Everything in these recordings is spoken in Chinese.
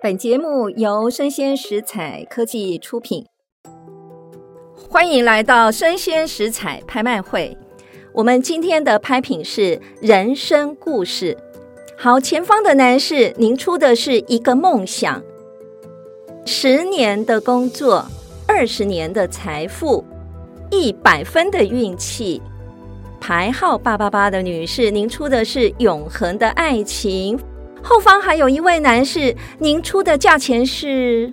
本节目由生鲜食材科技出品，欢迎来到生鲜食材拍卖会。我们今天的拍品是人生故事。好，前方的男士，您出的是一个梦想，十年的工作，二十年的财富，一百分的运气。牌号八八八的女士，您出的是永恒的爱情。后方还有一位男士，您出的价钱是？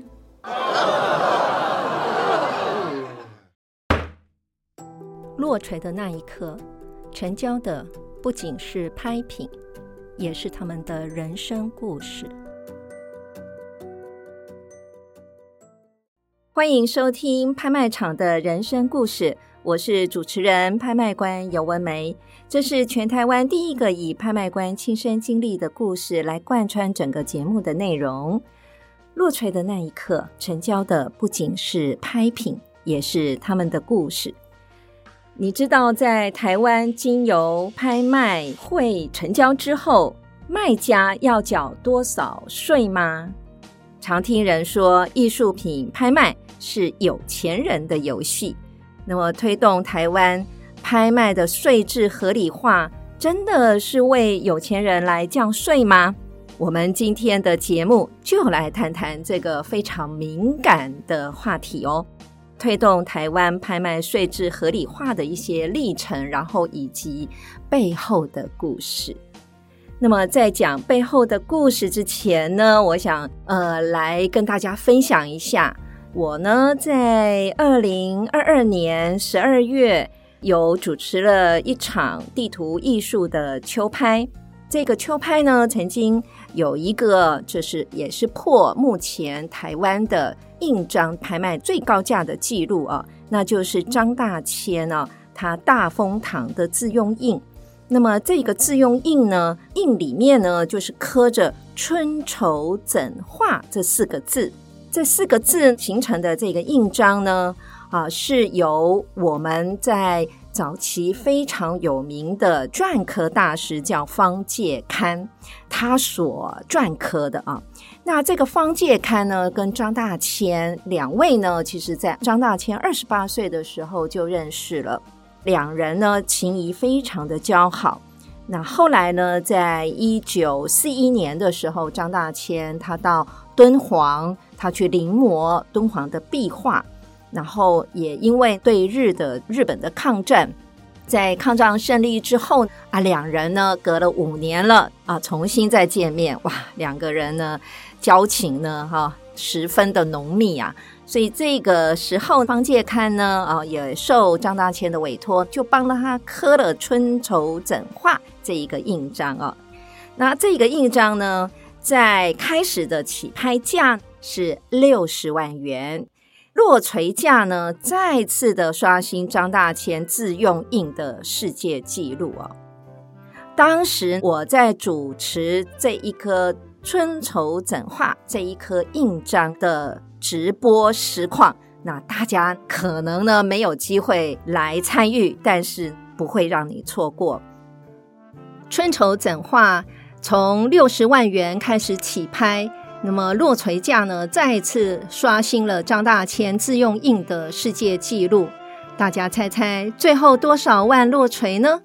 落锤的那一刻，成交的不仅是拍品，也是他们的人生故事。欢迎收听拍卖场的人生故事。我是主持人、拍卖官游文梅，这是全台湾第一个以拍卖官亲身经历的故事来贯穿整个节目的内容。落锤的那一刻，成交的不仅是拍品，也是他们的故事。你知道，在台湾经由拍卖会成交之后，卖家要缴多少税吗？常听人说，艺术品拍卖是有钱人的游戏。那么，推动台湾拍卖的税制合理化，真的是为有钱人来降税吗？我们今天的节目就来谈谈这个非常敏感的话题哦。推动台湾拍卖税制合理化的一些历程，然后以及背后的故事。那么，在讲背后的故事之前呢，我想呃来跟大家分享一下。我呢，在二零二二年十二月有主持了一场地图艺术的秋拍。这个秋拍呢，曾经有一个就是也是破目前台湾的印章拍卖最高价的记录啊，那就是张大千啊，他大风堂的自用印。那么这个自用印呢，印里面呢就是刻着“春愁怎画”这四个字。这四个字形成的这个印章呢，啊，是由我们在早期非常有名的篆刻大师叫方介堪，他所篆刻的啊。那这个方介堪呢，跟张大千两位呢，其实在张大千二十八岁的时候就认识了，两人呢情谊非常的交好。那后来呢，在一九四一年的时候，张大千他到敦煌。他去临摹敦煌的壁画，然后也因为对日的日本的抗战，在抗战胜利之后啊，两人呢隔了五年了啊，重新再见面，哇，两个人呢交情呢哈、十分的浓密啊，所以这个时候方介堪呢啊也受张大千的委托，就帮了他刻了《春愁枕画》这一个印章啊，那这个印章呢，在开始的起拍价。是六十万元，落锤价呢，再次的刷新张大千自用印的世界纪录哦。当时我在主持这一颗春愁枕画这一颗印章的直播实况，那大家可能呢没有机会来参与，但是不会让你错过。春愁怎画从六十万元开始起拍。那么落锤价呢，再次刷新了张大千自用印的世界纪录。大家猜猜最后多少万落锤呢？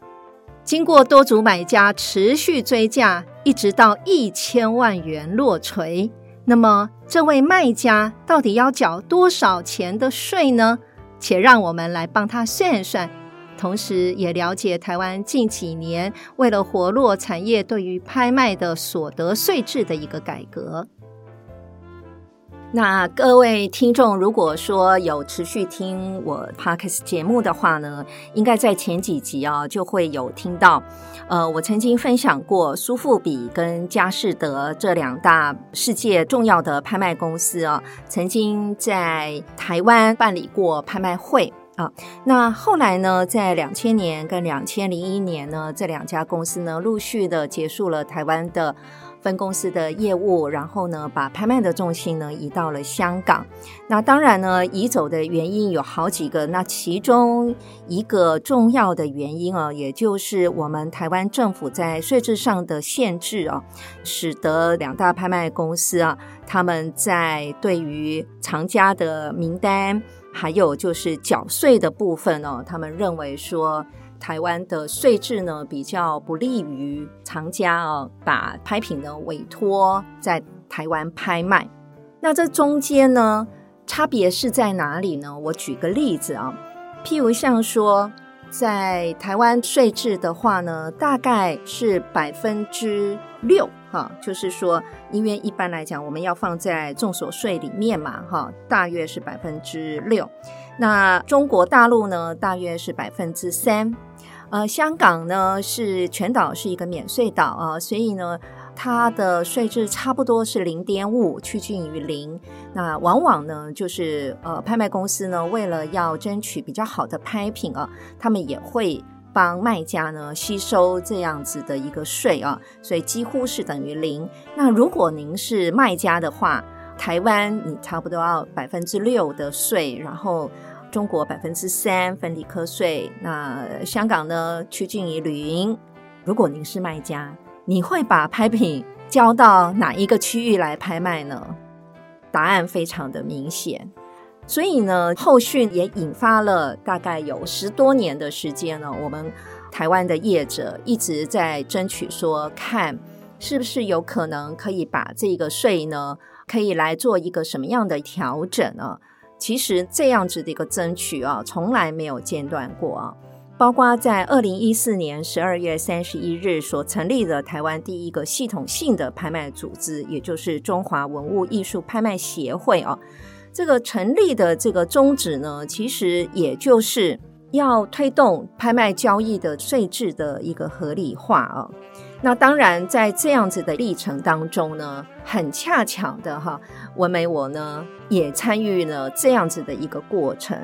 经过多组买家持续追价，一直到一千万元落锤。那么这位卖家到底要缴多少钱的税呢？且让我们来帮他算一算，同时也了解台湾近几年为了活络产业，对于拍卖的所得税制的一个改革。那各位听众，如果说有持续听我 Podcast 节目的话呢，应该在前几集啊就会有听到，呃，我曾经分享过苏富比跟佳士得这两大世界重要的拍卖公司啊，曾经在台湾办理过拍卖会啊。那后来呢，在两千年跟两千零一年呢，这两家公司呢陆续的结束了台湾的。分公司的业务，然后呢，把拍卖的重心呢移到了香港。那当然呢，移走的原因有好几个。那其中一个重要的原因啊，也就是我们台湾政府在税制上的限制啊，使得两大拍卖公司啊，他们在对于藏家的名单，还有就是缴税的部分呢，他们认为说。台湾的税制呢，比较不利于藏家啊，把拍品呢委托在台湾拍卖。那这中间呢，差别是在哪里呢？我举个例子啊，譬如像说，在台湾税制的话呢，大概是百分之六哈，就是说，因为一般来讲，我们要放在综所税里面嘛哈，大约是百分之六。那中国大陆呢，大约是百分之三。呃，香港呢是全岛是一个免税岛啊，所以呢，它的税制差不多是零点五，趋近于零。那往往呢，就是呃，拍卖公司呢，为了要争取比较好的拍品啊，他们也会帮卖家呢吸收这样子的一个税啊，所以几乎是等于零。那如果您是卖家的话，台湾你差不多要百分之六的税，然后。中国百分之三分离课税，那香港呢趋近于零。如果您是卖家，你会把拍品交到哪一个区域来拍卖呢？答案非常的明显。所以呢，后续也引发了大概有十多年的时间呢，我们台湾的业者一直在争取说，看是不是有可能可以把这个税呢，可以来做一个什么样的调整啊？其实这样子的一个争取啊，从来没有间断过啊。包括在二零一四年十二月三十一日所成立的台湾第一个系统性的拍卖组织，也就是中华文物艺术拍卖协会啊。这个成立的这个宗旨呢，其实也就是要推动拍卖交易的税制的一个合理化啊。那当然，在这样子的历程当中呢，很恰巧的哈，文美我呢也参与了这样子的一个过程。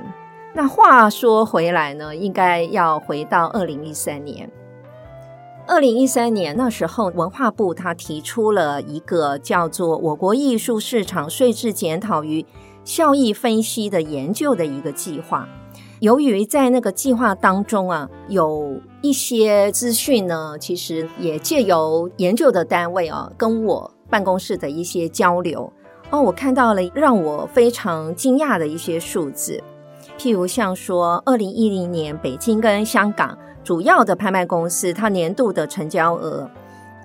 那话说回来呢，应该要回到二零一三年。二零一三年那时候，文化部他提出了一个叫做《我国艺术市场税制检讨与效益分析》的研究的一个计划。由于在那个计划当中啊，有一些资讯呢，其实也借由研究的单位啊，跟我办公室的一些交流哦，我看到了让我非常惊讶的一些数字，譬如像说，二零一零年北京跟香港主要的拍卖公司，它年度的成交额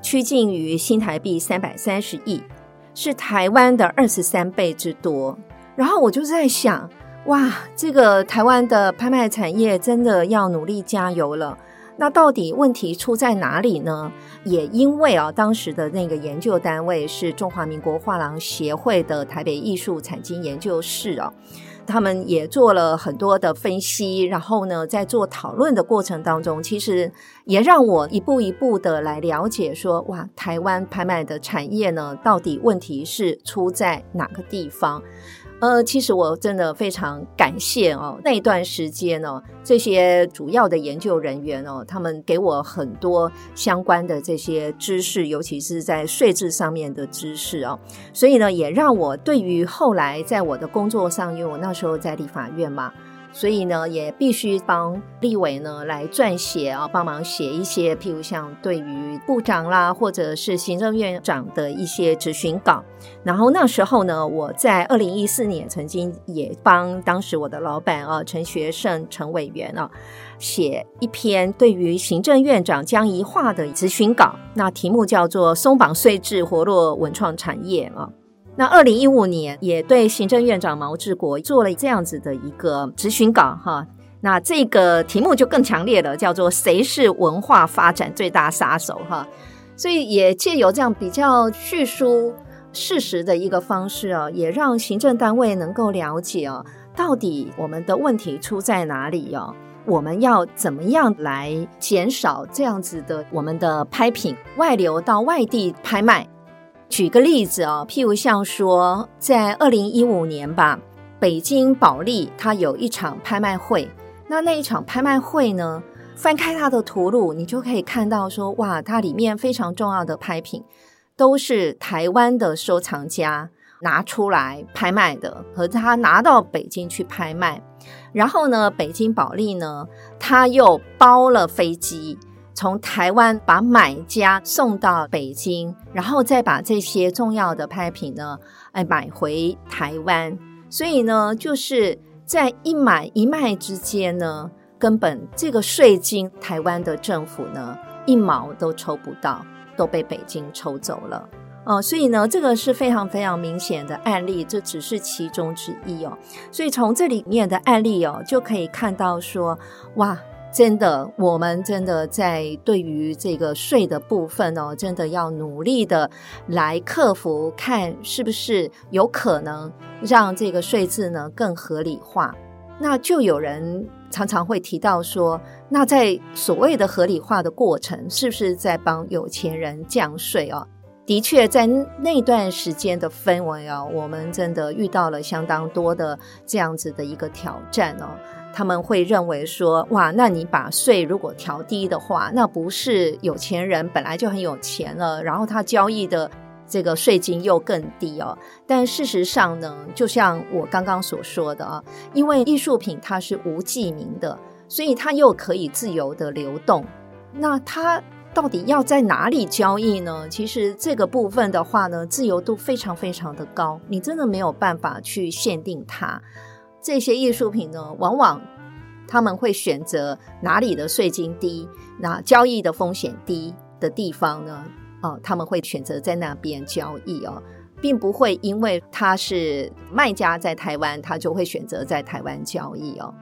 趋近于新台币三百三十亿，是台湾的二十三倍之多。然后我就在想。哇，这个台湾的拍卖产业真的要努力加油了。那到底问题出在哪里呢？也因为啊，当时的那个研究单位是中华民国画廊协会的台北艺术产经研究室啊，他们也做了很多的分析，然后呢，在做讨论的过程当中，其实也让我一步一步的来了解说，哇，台湾拍卖的产业呢，到底问题是出在哪个地方？呃，其实我真的非常感谢哦，那一段时间呢，这些主要的研究人员哦，他们给我很多相关的这些知识，尤其是在税制上面的知识哦，所以呢，也让我对于后来在我的工作上，因为我那时候在立法院嘛。所以呢，也必须帮立委呢来撰写啊，帮忙写一些，譬如像对于部长啦，或者是行政院长的一些质询稿。然后那时候呢，我在二零一四年曾经也帮当时我的老板啊陈学圣陈委员啊写一篇对于行政院长江宜桦的质询稿，那题目叫做“松绑税制，活络文创产业”啊。那二零一五年也对行政院长毛治国做了这样子的一个质询稿哈，那这个题目就更强烈了，叫做“谁是文化发展最大杀手”哈，所以也借由这样比较叙述事实的一个方式啊，也让行政单位能够了解啊，到底我们的问题出在哪里啊，我们要怎么样来减少这样子的我们的拍品外流到外地拍卖。举个例子哦，譬如像说，在二零一五年吧，北京保利它有一场拍卖会。那那一场拍卖会呢，翻开它的图录，你就可以看到说，哇，它里面非常重要的拍品都是台湾的收藏家拿出来拍卖的，和他拿到北京去拍卖，然后呢，北京保利呢，他又包了飞机，从台湾把买家送到北京，然后再把这些重要的拍品呢，哎，买回台湾。所以呢，就是在一买一卖之间呢，根本这个税金，台湾的政府呢，一毛都抽不到，都被北京抽走了。哦，所以呢，这个是非常非常明显的案例，这只是其中之一哦。所以从这里面的案例哦，就可以看到说，哇，真的，我们真的在对于这个税的部分哦，真的要努力的来克服，看是不是有可能让这个税制呢更合理化。那就有人常常会提到说，那在所谓的合理化的过程，是不是在帮有钱人降税哦？的确，在那段时间的氛围哦，我们真的遇到了相当多的这样子的一个挑战哦。他们会认为说，哇，那你把税如果调低的话，那不是有钱人本来就很有钱了，然后他交易的这个税金又更低哦。但事实上呢，就像我刚刚所说的啊，因为艺术品它是无记名的，所以它又可以自由的流动，那它。到底要在哪里交易呢？其实这个部分的话呢，自由度非常非常的高，你真的没有办法去限定它。这些艺术品呢，往往他们会选择哪里的税金低，那交易的风险低的地方呢？哦，他们会选择在那边交易哦，并不会因为他是卖家在台湾，他就会选择在台湾交易哦。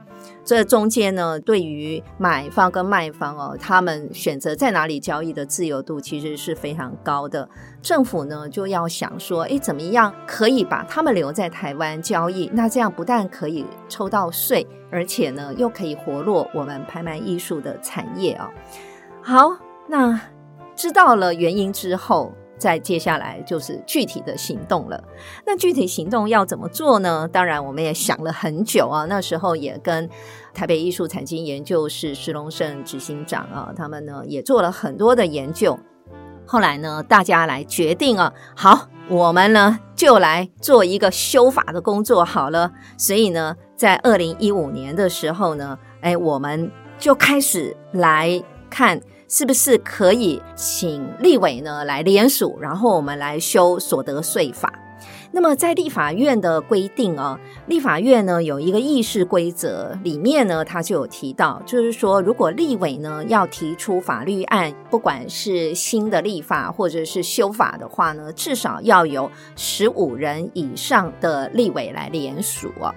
这中间呢，对于买方跟卖方哦，他们选择在哪里交易的自由度其实是非常高的。政府呢就要想说，诶，怎么样可以把他们留在台湾交易？那这样不但可以抽到税，而且呢又可以活络我们拍卖艺术的产业哦。好，那知道了原因之后。再接下来就是具体的行动了。那具体行动要怎么做呢？当然，我们也想了很久啊。那时候也跟台北艺术产经研究室石龙胜执行长啊，他们呢也做了很多的研究。后来呢，大家来决定啊，好，我们呢就来做一个修法的工作好了。所以呢，在二零一五年的时候呢，哎，我们就开始来看。是不是可以请立委呢来联署，然后我们来修所得税法？那么在立法院的规定啊，立法院呢有一个议事规则，里面呢它就有提到，就是说如果立委呢要提出法律案，不管是新的立法或者是修法的话呢，至少要有十五人以上的立委来联署啊。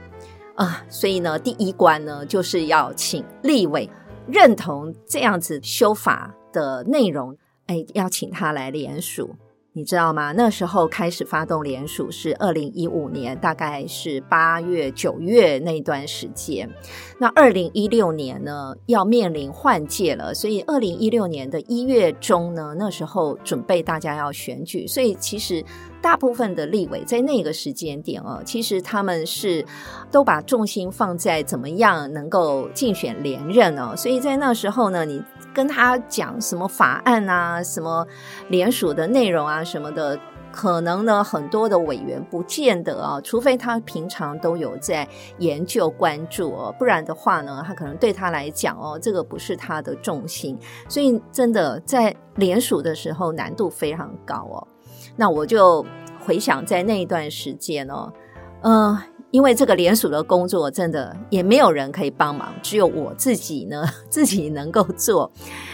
啊，所以呢第一关呢就是要请立委。认同这样子修法的内容，哎，要请他来联署，你知道吗？那时候开始发动联署是二零一五年，大概是八月九月那段时间。那二零一六年呢，要面临换届了，所以二零一六年的一月中呢，那时候准备大家要选举，所以其实。大部分的立委在那个时间点哦，其实他们是都把重心放在怎么样能够竞选连任哦，所以在那时候呢，你跟他讲什么法案啊、什么联署的内容啊、什么的，可能呢很多的委员不见得啊，除非他平常都有在研究关注哦，不然的话呢，他可能对他来讲哦，这个不是他的重心，所以真的在联署的时候难度非常高哦。那我就回想在那一段时间哦，嗯、因为这个联署的工作真的也没有人可以帮忙，只有我自己呢，自己能够做，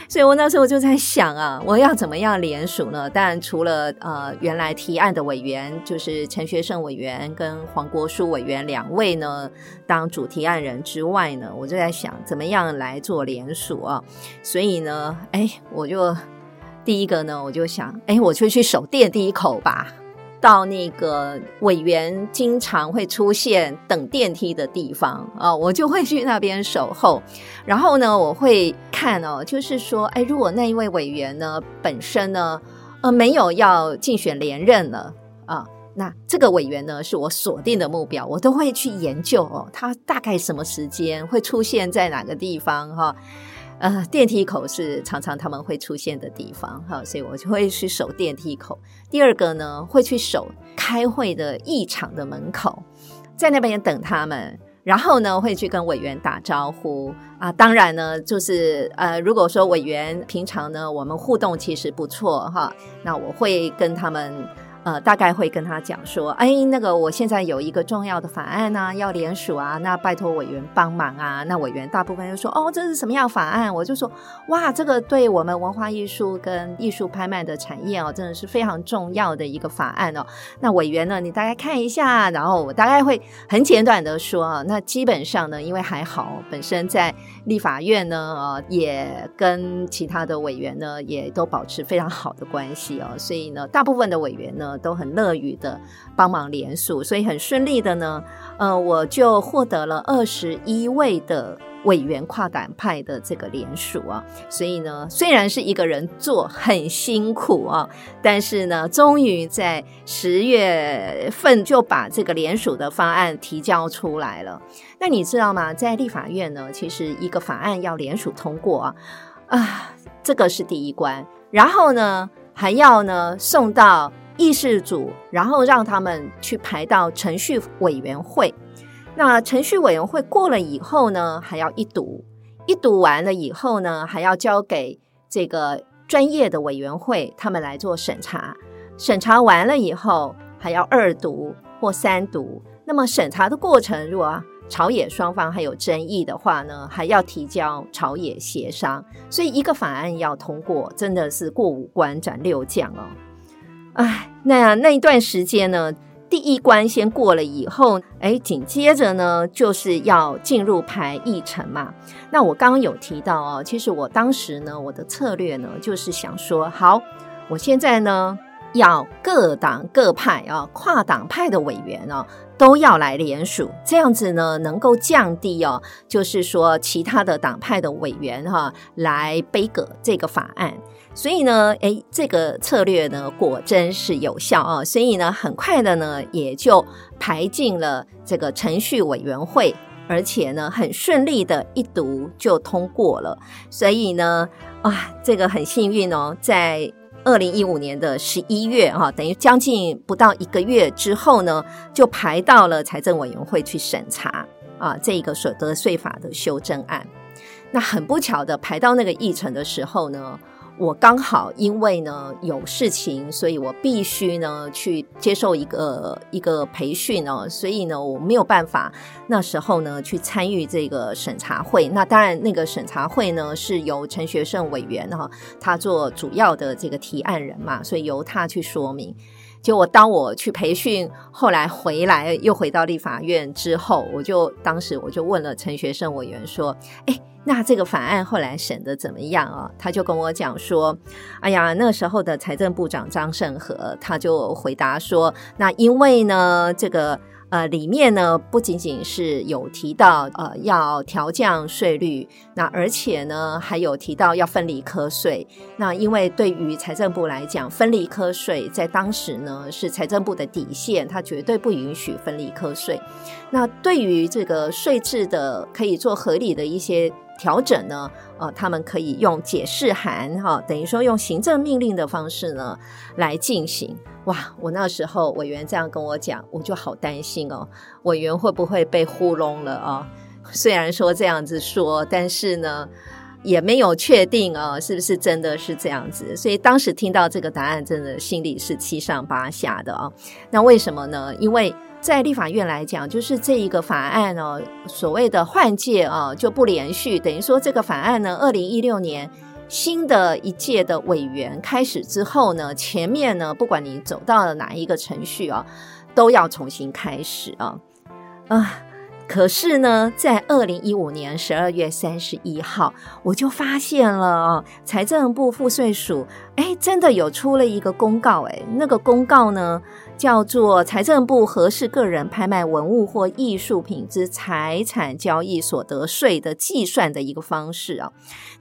所以我那时候就在想啊，我要怎么样联署呢？当然除了呃原来提案的委员，就是陈学圣委员跟黄国书委员两位呢当主提案人之外呢，我就在想怎么样来做联署啊，所以呢，哎，我就。第一个呢，我就想，哎，我就去守电梯口吧，到那个委员经常会出现等电梯的地方啊，我就会去那边守候。然后呢，我会看哦，就是说，哎，如果那一位委员呢本身呢，呃，没有要竞选连任了啊，那这个委员呢是我锁定的目标，我都会去研究哦，他大概什么时间会出现在哪个地方哈。呃，电梯口是常常他们会出现的地方，哈，所以我就会去守电梯口。第二个呢，会去守开会的议场的门口，在那边等他们。然后呢，会去跟委员打招呼啊。当然呢，就是呃，如果说委员平常呢，我们互动其实不错哈，那我会跟他们。呃，大概会跟他讲说，哎，那个我现在有一个重要的法案啊，要联署啊，那拜托委员帮忙啊。那委员大部分就说，哦，这是什么样法案？我就说，哇，这个对我们文化艺术跟艺术拍卖的产业哦，真的是非常重要的一个法案哦。那委员呢，你大概看一下，然后我大概会很简短的说啊，那基本上呢，因为还好，本身在立法院呢，呃，也跟其他的委员呢，也都保持非常好的关系哦，所以呢，大部分的委员呢。都很乐于的帮忙联署，所以很顺利的呢，呃，我就获得了二十一位的委员跨党派的这个联署啊。所以呢，虽然是一个人做很辛苦啊，但是呢，终于在十月份就把这个联署的方案提交出来了。那你知道吗？在立法院呢，其实一个法案要联署通过啊，啊，这个是第一关，然后呢，还要呢送到。议事组，然后让他们去排到程序委员会。那程序委员会过了以后呢，还要一读，一读完了以后呢，还要交给这个专业的委员会，他们来做审查。审查完了以后，还要二读或三读。那么审查的过程，如果朝野双方还有争议的话呢，还要提交朝野协商。所以一个法案要通过，真的是过五关斩六将哦。哎，那那一段时间呢，第一关先过了以后，哎，紧接着呢，就是要进入排议程嘛。那我刚刚有提到哦，其实我当时呢，我的策略呢，就是想说，好，我现在呢，要各党各派啊，跨党派的委员哦，都要来联署，这样子呢，能够降低哦，就是说其他的党派的委员哈，来背革这个法案。所以呢，诶，这个策略呢，果真是有效啊！所以呢，很快的呢，也就排进了这个程序委员会，而且呢，很顺利的一读就通过了。所以呢，啊，这个很幸运哦，在二零一五年的十一月哈，等于将近不到一个月之后呢，就排到了财政委员会去审查啊，这个所得税法的修正案。那很不巧的，排到那个议程的时候呢。我刚好因为呢有事情，所以我必须呢去接受一个一个培训哦，所以呢我没有办法那时候呢去参与这个审查会。那当然，那个审查会呢是由陈学胜委员哈，他做主要的这个提案人嘛，所以由他去说明。就我当我去培训，后来回来又回到立法院之后，我就当时我就问了陈学圣委员说：“哎。”那这个法案后来审的怎么样啊？他就跟我讲说：“哎呀，那时候的财政部长张盛和他就回答说，那因为呢，这个呃里面呢不仅仅是有提到呃要调降税率，那而且呢还有提到要分离课税。那因为对于财政部来讲，分离课税在当时呢是财政部的底线，它绝对不允许分离课税。那对于这个税制的可以做合理的一些。”调整呢，呃，他们可以用解释函哈，等于说用行政命令的方式呢来进行。哇，我那时候委员这样跟我讲，我就好担心哦，委员会不会被糊弄了啊？虽然说这样子说，但是呢也没有确定啊，是不是真的是这样子？所以当时听到这个答案，真的心里是七上八下的啊。那为什么呢？因为。在立法院来讲，就是这一个法案哦，所谓的换届啊，就不连续，等于说这个法案呢，二零一六年新的一届的委员开始之后呢，前面呢，不管你走到了哪一个程序啊，都要重新开始啊，啊。可是呢，在二零一五年十二月三十一号，我就发现了哦，财政部赋税署，哎，真的有出了一个公告，哎，那个公告呢，叫做《财政部核释个人拍卖文物或艺术品之财产交易所得税的计算的一个方式啊。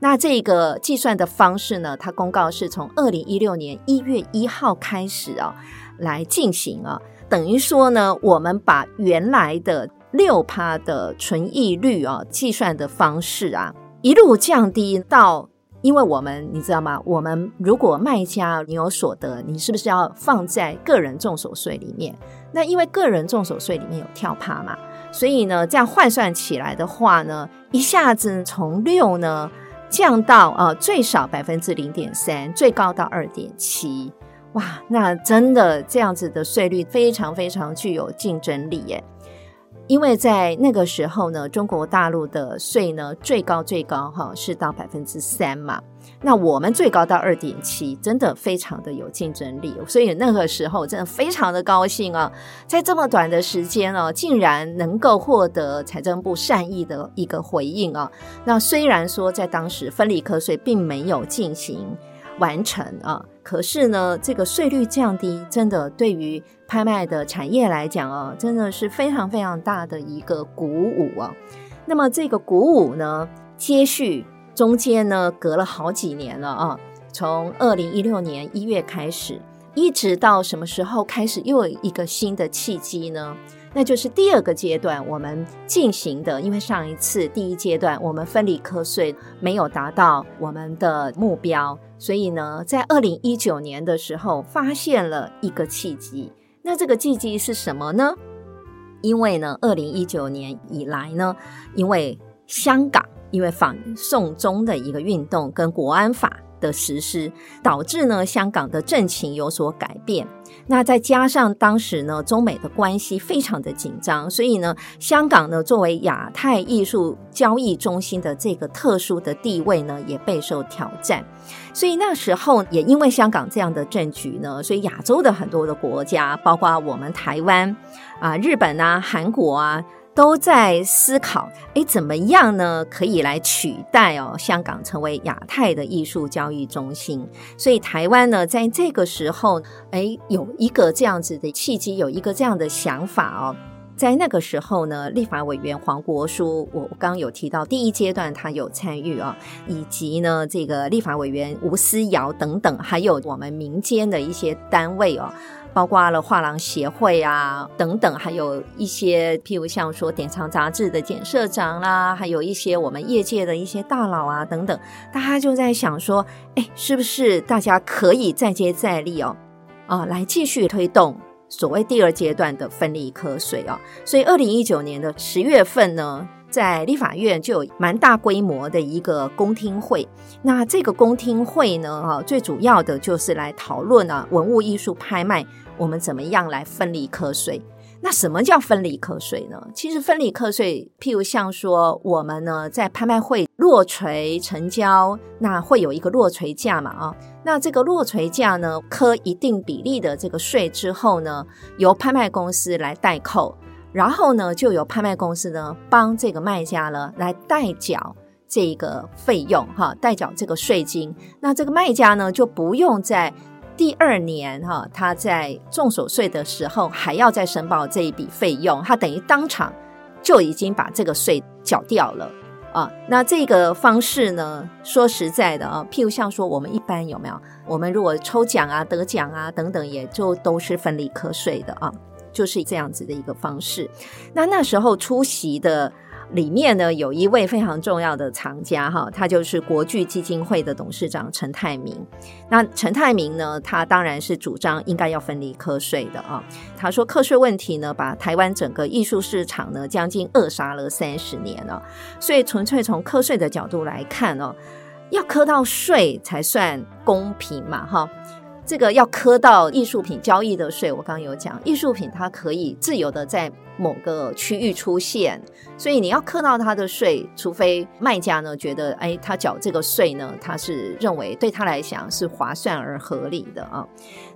那这个计算的方式呢，它公告是从二零一六年一月一号开始啊来进行啊，等于说呢，我们把原来的六趴的纯益率啊，计算的方式啊，一路降低到。因为我们你知道吗？我们如果卖家你有所得，你是不是要放在个人综所税里面？那因为个人综所税里面有跳趴嘛，所以呢，这样换算起来的话呢，一下子从六呢降到、呃、最少百分之零点三，最高到二点七，哇，那真的这样子的税率非常非常具有竞争力耶。因为在那个时候呢，中国大陆的税呢最高最高哈是到百分之三嘛，那我们最高到二点七，真的非常的有竞争力，所以那个时候真的非常的高兴啊，在这么短的时间哦，竟然能够获得财政部善意的一个回应啊。那虽然说在当时分离课税并没有进行完成啊。可是呢，这个税率降低，真的对于拍卖的产业来讲啊，真的是非常非常大的一个鼓舞啊。那么这个鼓舞呢，接续中间呢，隔了好几年了啊，从二零一六年一月开始，一直到什么时候开始又有一个新的契机呢？那就是第二个阶段我们进行的，因为上一次第一阶段我们分离课税没有达到我们的目标，所以呢，在二零一九年的时候发现了一个契机。那这个契机是什么呢？因为呢，二零一九年以来呢，因为香港因为反送中的一个运动跟国安法的实施，导致呢香港的政情有所改变。那再加上当时呢，中美的关系非常的紧张，所以呢，香港呢作为亚太艺术交易中心的这个特殊的地位呢，也备受挑战。所以那时候也因为香港这样的政局呢，所以亚洲的很多的国家，包括我们台湾啊、日本啊、韩国啊。都在思考，诶，怎么样呢？可以来取代哦，香港成为亚太的艺术交易中心。所以台湾呢，在这个时候，诶，有一个这样子的契机，有一个这样的想法哦。在那个时候呢，立法委员黄国书，我刚刚有提到第一阶段他有参与啊，以及呢，这个立法委员吴思瑶等等，还有我们民间的一些单位哦。包括了画廊协会啊等等，还有一些譬如像说典藏杂志的简社长啦，还有一些我们业界的一些大佬啊等等，大家就在想说，哎，是不是大家可以再接再厉哦，啊，来继续推动所谓第二阶段的分离课税啊？所以二零一九年的十月份呢，在立法院就有蛮大规模的一个公听会，那这个公听会呢，哈，最主要的就是来讨论啊，文物艺术拍卖。我们怎么样来分离课税？那什么叫分离课税呢？其实分离课税，譬如像说我们呢在拍卖会落槌成交，那会有一个落槌价嘛啊，那这个落槌价呢，科一定比例的这个税之后呢，由拍卖公司来代扣，然后呢就由拍卖公司呢帮这个卖家呢来代缴这个费用哈，代缴这个税金，那这个卖家呢就不用在。第二年哈，他在综所税的时候还要再申报这一笔费用，他等于当场就已经把这个税缴掉了啊。那这个方式呢，说实在的啊，譬如像说我们一般有没有？我们如果抽奖啊、得奖啊等等，也就都是分离课税的啊，就是这样子的一个方式。那那时候出席的。里面呢，有一位非常重要的藏家哈，他就是国巨基金会的董事长陈泰铭。那陈泰铭呢，他当然是主张应该要分离课税的啊。他说课税问题呢，把台湾整个艺术市场呢将近扼杀了三十年了。所以纯粹从课税的角度来看哦，要课到税才算公平嘛哈。这个要课到艺术品交易的税，我刚刚有讲，艺术品它可以自由的在某个区域出现，所以你要课到它的税，除非卖家呢觉得，哎，他缴这个税呢，他是认为对他来讲是划算而合理的啊。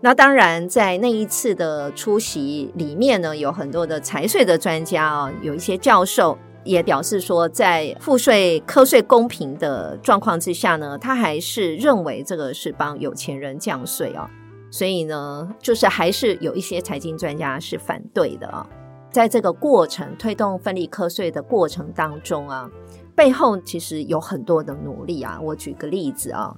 那当然，在那一次的出席里面呢，有很多的财税的专家啊，有一些教授。也表示说，在赋税课税公平的状况之下呢，他还是认为这个是帮有钱人降税哦。所以呢，就是还是有一些财经专家是反对的啊。在这个过程推动分离课税的过程当中啊，背后其实有很多的努力啊。我举个例子啊。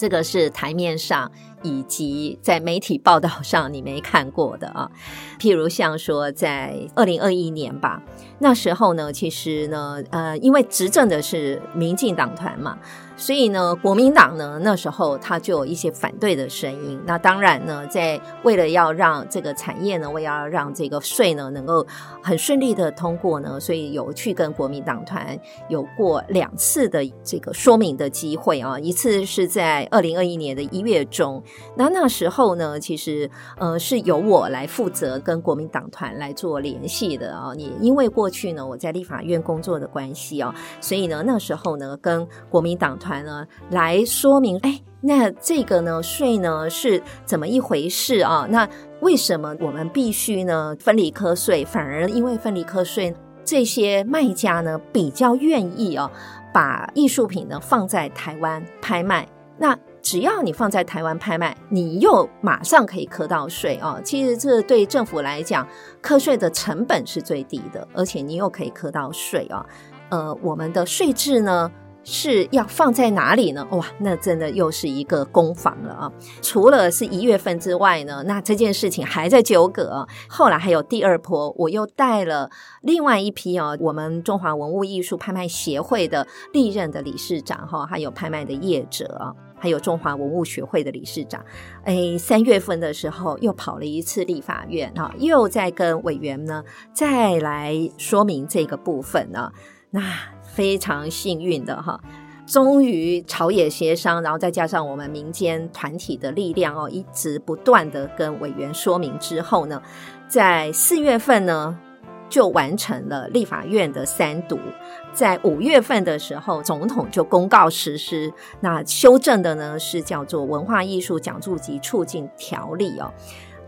这个是台面上以及在媒体报道上你没看过的啊，譬如像说在二零二一年吧，那时候呢，其实呢，呃，因为执政的是民进党团嘛。所以呢，国民党呢，那时候他就有一些反对的声音。那当然呢，在为了要让这个产业呢，为了要让这个税呢能够很顺利的通过呢，所以有去跟国民党团有过两次的这个说明的机会啊。一次是在二零二一年的一月中，那那时候呢，其实呃是由我来负责跟国民党团来做联系的啊。也因为过去呢我在立法院工作的关系啊，所以呢那时候呢跟国民党团呢来说明，哎，那这个呢税呢是怎么一回事啊？那为什么我们必须呢分离课税？反而因为分离课税，这些卖家呢比较愿意啊，把艺术品呢放在台湾拍卖。那只要你放在台湾拍卖，你又马上可以磕到税啊。其实这对政府来讲，磕税的成本是最低的，而且你又可以磕到税啊。呃，我们的税制呢？是要放在哪里呢？哇，那真的又是一个攻防了啊！除了是一月份之外呢，那这件事情还在纠葛。后来还有第二波，我又带了另外一批哦，我们中华文物艺术拍卖协会的历任的理事长哈，还有拍卖的业者，还有中华文物学会的理事长。哎，三月份的时候又跑了一次立法院啊，又在跟委员呢再来说明这个部分呢，那。非常幸运的哈，终于朝野协商，然后再加上我们民间团体的力量哦，一直不断的跟委员说明之后呢，在四月份呢就完成了立法院的三读，在五月份的时候，总统就公告实施。那修正的呢是叫做《文化艺术奖助及促进条例》哦。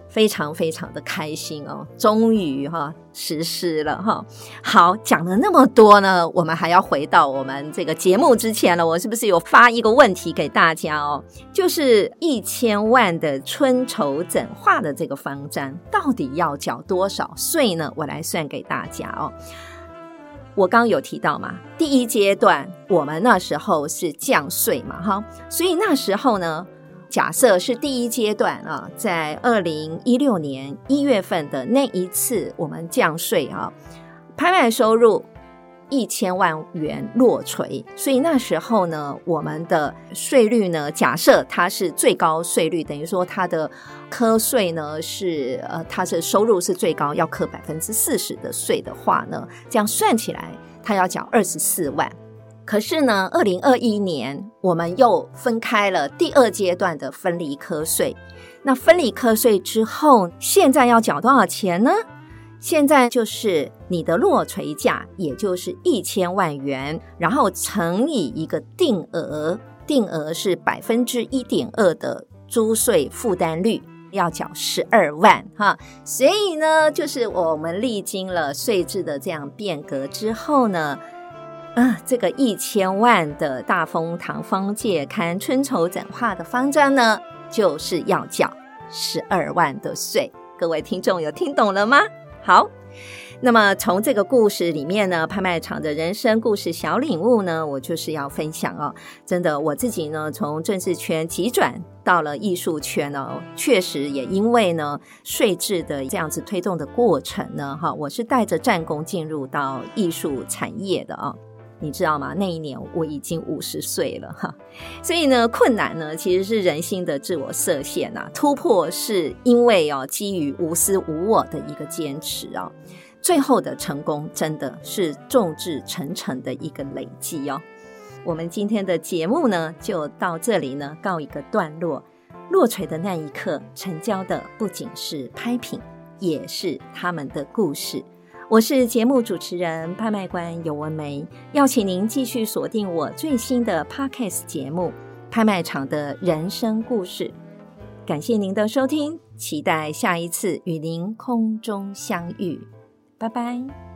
非常非常的开心哦，终于哈实施了哈。好，讲了那么多呢，我们还要回到我们这个节目之前了。我是不是有发一个问题给大家哦？就是一千万的春筹整化的这个方针，到底要缴多少税呢？我来算给大家哦。我刚刚有提到嘛，第一阶段我们那时候是降税嘛，哈，所以那时候呢。假设是第一阶段啊，在二零一六年一月份的那一次，我们降税啊，拍卖收入一千万元落槌，所以那时候呢，我们的税率呢，假设它是最高税率，等于说它的课税呢是呃，它的收入是最高，要课百分之四十的税的话呢，这样算起来，它要缴二十四万。可是呢，二零二一年我们又分开了第二阶段的分离课税。那分离课税之后，现在要缴多少钱呢？现在就是你的落槌价，也就是一千万元，然后乘以一个定额，定额是百分之一点二的租税负担率，要缴十二万哈。所以呢，就是我们历经了税制的这样变革之后呢。啊，这个一千万的大风堂方介刊春筹整画的方张呢，就是要缴十二万的税。各位听众有听懂了吗？好，那么从这个故事里面呢，拍卖场的人生故事小领悟呢，我就是要分享哦。真的，我自己呢，从政治圈急转到了艺术圈哦，确实也因为呢税制的这样子推动的过程呢，哈，我是带着战功进入到艺术产业的啊。你知道吗？那一年我已经五十岁了哈，所以呢，困难呢其实是人心的自我设限呐，突破是因为哦基于无私无我的一个坚持哦，最后的成功真的是众志成城的一个累积哦。我们今天的节目呢就到这里呢告一个段落，落槌的那一刻，成交的不仅是拍品，也是他们的故事。我是节目主持人、拍卖官尤文梅，邀请您继续锁定我最新的 Podcast 节目《拍卖场的人生故事》。感谢您的收听，期待下一次与您空中相遇。拜拜。